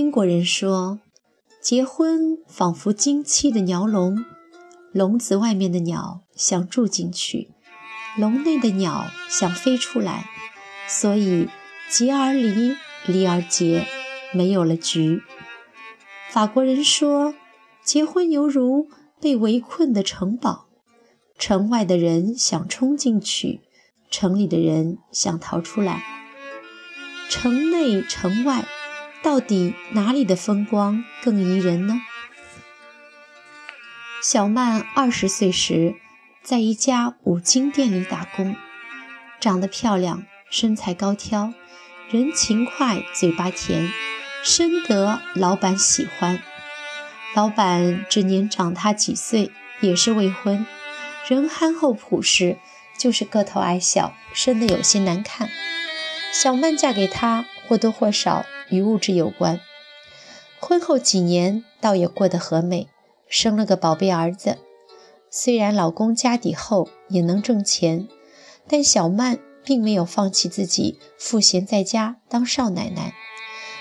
英国人说，结婚仿佛经期的鸟笼，笼子外面的鸟想住进去，笼内的鸟想飞出来，所以结而离，离而结，没有了局。法国人说，结婚犹如被围困的城堡，城外的人想冲进去，城里的人想逃出来。城内城外。到底哪里的风光更宜人呢？小曼二十岁时，在一家五金店里打工，长得漂亮，身材高挑，人勤快，嘴巴甜，深得老板喜欢。老板只年长她几岁，也是未婚，人憨厚朴实，就是个头矮小，生得有些难看。小曼嫁给他，或多或少。与物质有关。婚后几年，倒也过得和美，生了个宝贝儿子。虽然老公家底厚，也能挣钱，但小曼并没有放弃自己赋闲在家当少奶奶，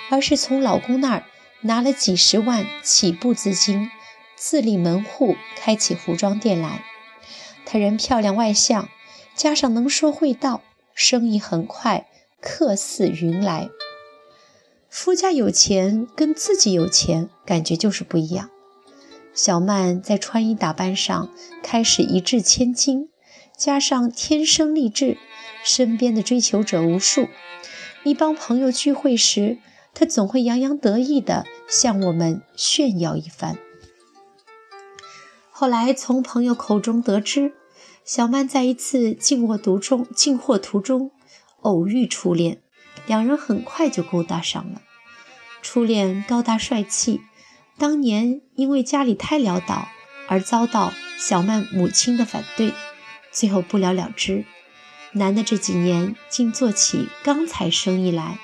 而是从老公那儿拿了几十万起步资金，自立门户，开起服装店来。她人漂亮外向，加上能说会道，生意很快，客似云来。夫家有钱跟自己有钱感觉就是不一样。小曼在穿衣打扮上开始一掷千金，加上天生丽质，身边的追求者无数。一帮朋友聚会时，她总会洋洋得意地向我们炫耀一番。后来从朋友口中得知，小曼在一次进货途中进货途中偶遇初恋。两人很快就勾搭上了。初恋高大帅气，当年因为家里太潦倒而遭到小曼母亲的反对，最后不了了之。男的这几年竟做起钢材生意来，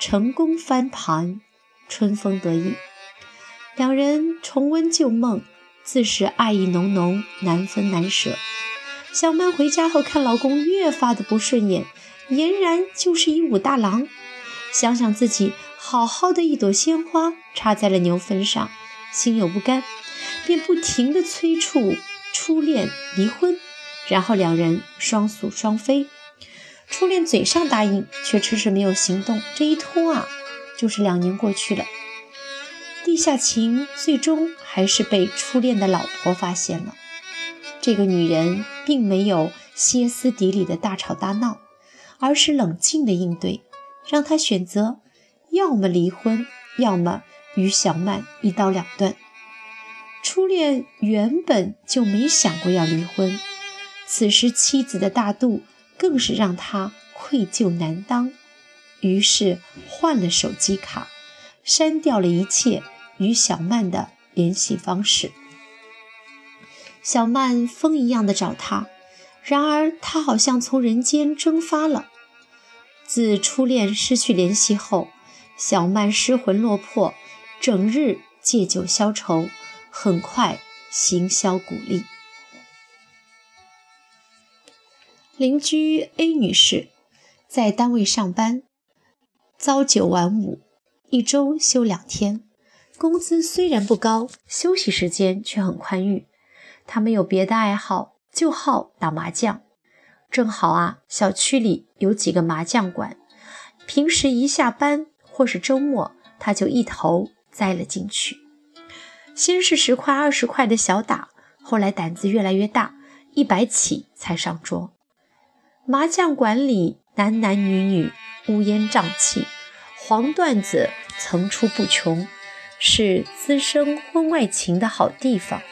成功翻盘，春风得意。两人重温旧梦，自是爱意浓浓，难分难舍。小曼回家后看老公越发的不顺眼。俨然就是一武大郎，想想自己好好的一朵鲜花插在了牛粪上，心有不甘，便不停的催促初恋离婚，然后两人双宿双飞。初恋嘴上答应，却迟迟没有行动。这一拖啊，就是两年过去了。地下情最终还是被初恋的老婆发现了。这个女人并没有歇斯底里的大吵大闹。而是冷静的应对，让他选择要么离婚，要么与小曼一刀两断。初恋原本就没想过要离婚，此时妻子的大度更是让他愧疚难当，于是换了手机卡，删掉了一切与小曼的联系方式。小曼风一样的找他。然而，他好像从人间蒸发了。自初恋失去联系后，小曼失魂落魄，整日借酒消愁，很快行销鼓励。邻居 A 女士在单位上班，朝九晚五，一周休两天，工资虽然不高，休息时间却很宽裕。他没有别的爱好。就好打麻将，正好啊，小区里有几个麻将馆，平时一下班或是周末，他就一头栽了进去。先是十块、二十块的小打，后来胆子越来越大，一百起才上桌。麻将馆里男男女女乌烟瘴气，黄段子层出不穷，是滋生婚外情的好地方。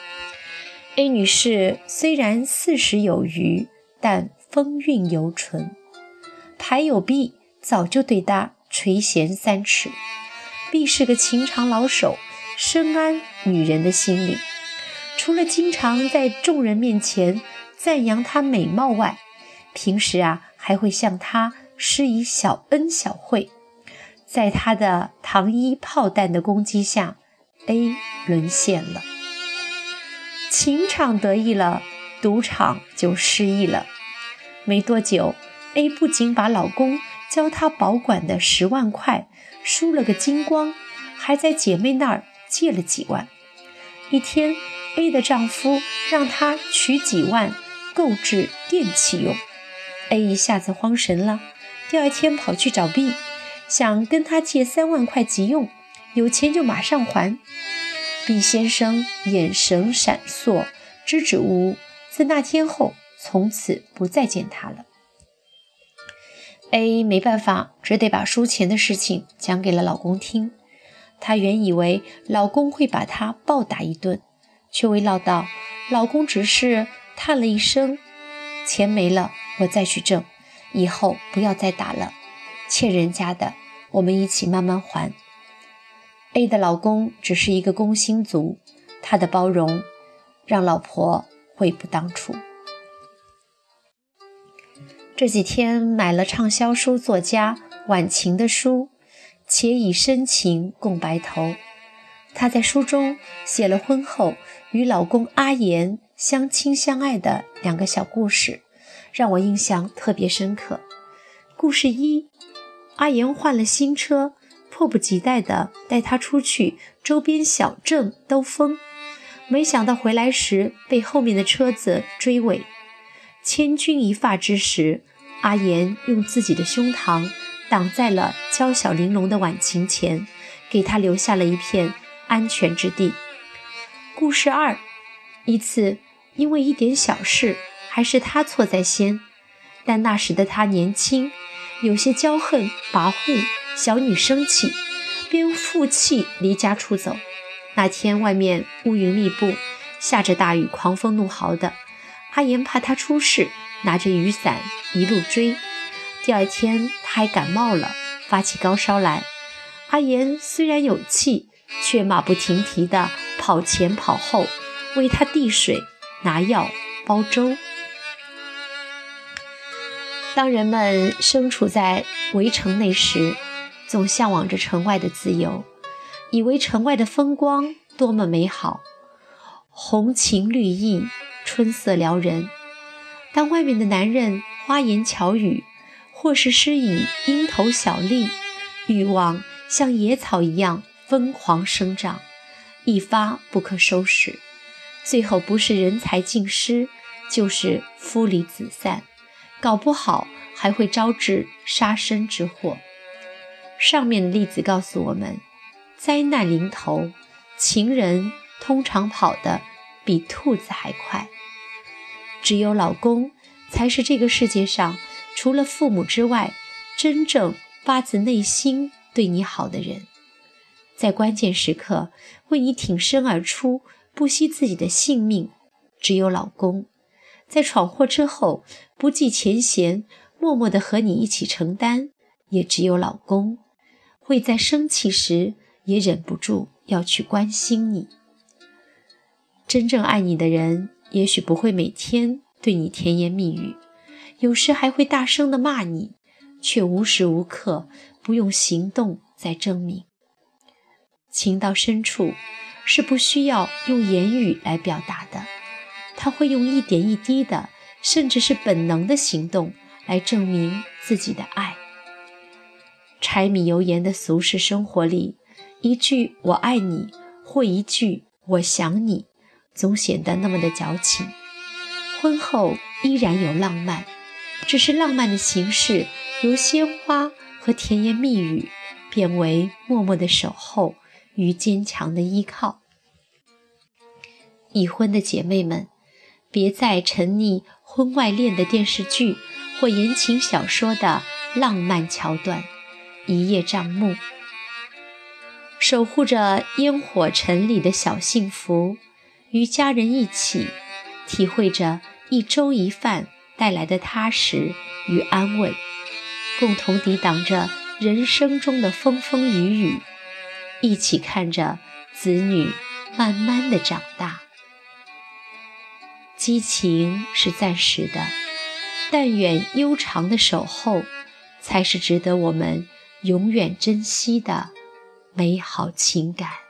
A 女士虽然四十有余，但风韵犹存。牌友 B 早就对她垂涎三尺。B 是个情场老手，深谙女人的心理。除了经常在众人面前赞扬她美貌外，平时啊还会向她施以小恩小惠。在她的糖衣炮弹的攻击下，A 沦陷了。情场得意了，赌场就失意了。没多久，A 不仅把老公教她保管的十万块输了个精光，还在姐妹那儿借了几万。一天，A 的丈夫让她取几万购置电器用，A 一下子慌神了。第二天跑去找 B，想跟他借三万块急用，有钱就马上还。毕先生眼神闪烁，支支吾吾。自那天后，从此不再见他了。A 没办法，只得把输钱的事情讲给了老公听。她原以为老公会把她暴打一顿，却未料到老公只是叹了一声：“钱没了，我再去挣。以后不要再打了，欠人家的，我们一起慢慢还。” A 的老公只是一个工薪族，他的包容让老婆悔不当初。这几天买了畅销书作家晚晴的书，且以深情共白头。她在书中写了婚后与老公阿言相亲相爱的两个小故事，让我印象特别深刻。故事一：阿言换了新车。迫不及待地带他出去周边小镇兜风，没想到回来时被后面的车子追尾。千钧一发之时，阿言用自己的胸膛挡在了娇小玲珑的婉晴前，给她留下了一片安全之地。故事二：一次因为一点小事，还是他错在先，但那时的他年轻，有些骄横跋扈。小女生气，便负气离家出走。那天外面乌云密布，下着大雨，狂风怒号的。阿言怕她出事，拿着雨伞一路追。第二天她还感冒了，发起高烧来。阿言虽然有气，却马不停蹄地跑前跑后，为她递水、拿药、煲粥。当人们身处在围城内时，总向往着城外的自由，以为城外的风光多么美好，红情绿意，春色撩人。当外面的男人花言巧语，或是施以蝇头小利，欲望像野草一样疯狂生长，一发不可收拾，最后不是人财尽失，就是夫离子散，搞不好还会招致杀身之祸。上面的例子告诉我们，灾难临头，情人通常跑得比兔子还快。只有老公才是这个世界上除了父母之外，真正发自内心对你好的人，在关键时刻为你挺身而出，不惜自己的性命。只有老公，在闯祸之后不计前嫌，默默地和你一起承担。也只有老公。会在生气时也忍不住要去关心你。真正爱你的人，也许不会每天对你甜言蜜语，有时还会大声的骂你，却无时无刻不用行动在证明。情到深处，是不需要用言语来表达的，他会用一点一滴的，甚至是本能的行动来证明自己的爱。柴米油盐的俗世生活里，一句“我爱你”或一句“我想你”，总显得那么的矫情。婚后依然有浪漫，只是浪漫的形式由鲜花和甜言蜜语变为默默的守候与坚强的依靠。已婚的姐妹们，别再沉溺婚外恋的电视剧或言情小说的浪漫桥段。一叶障目，守护着烟火尘里的小幸福，与家人一起体会着一粥一饭带来的踏实与安稳，共同抵挡着人生中的风风雨雨，一起看着子女慢慢的长大。激情是暂时的，但愿悠长的守候，才是值得我们。永远珍惜的美好情感。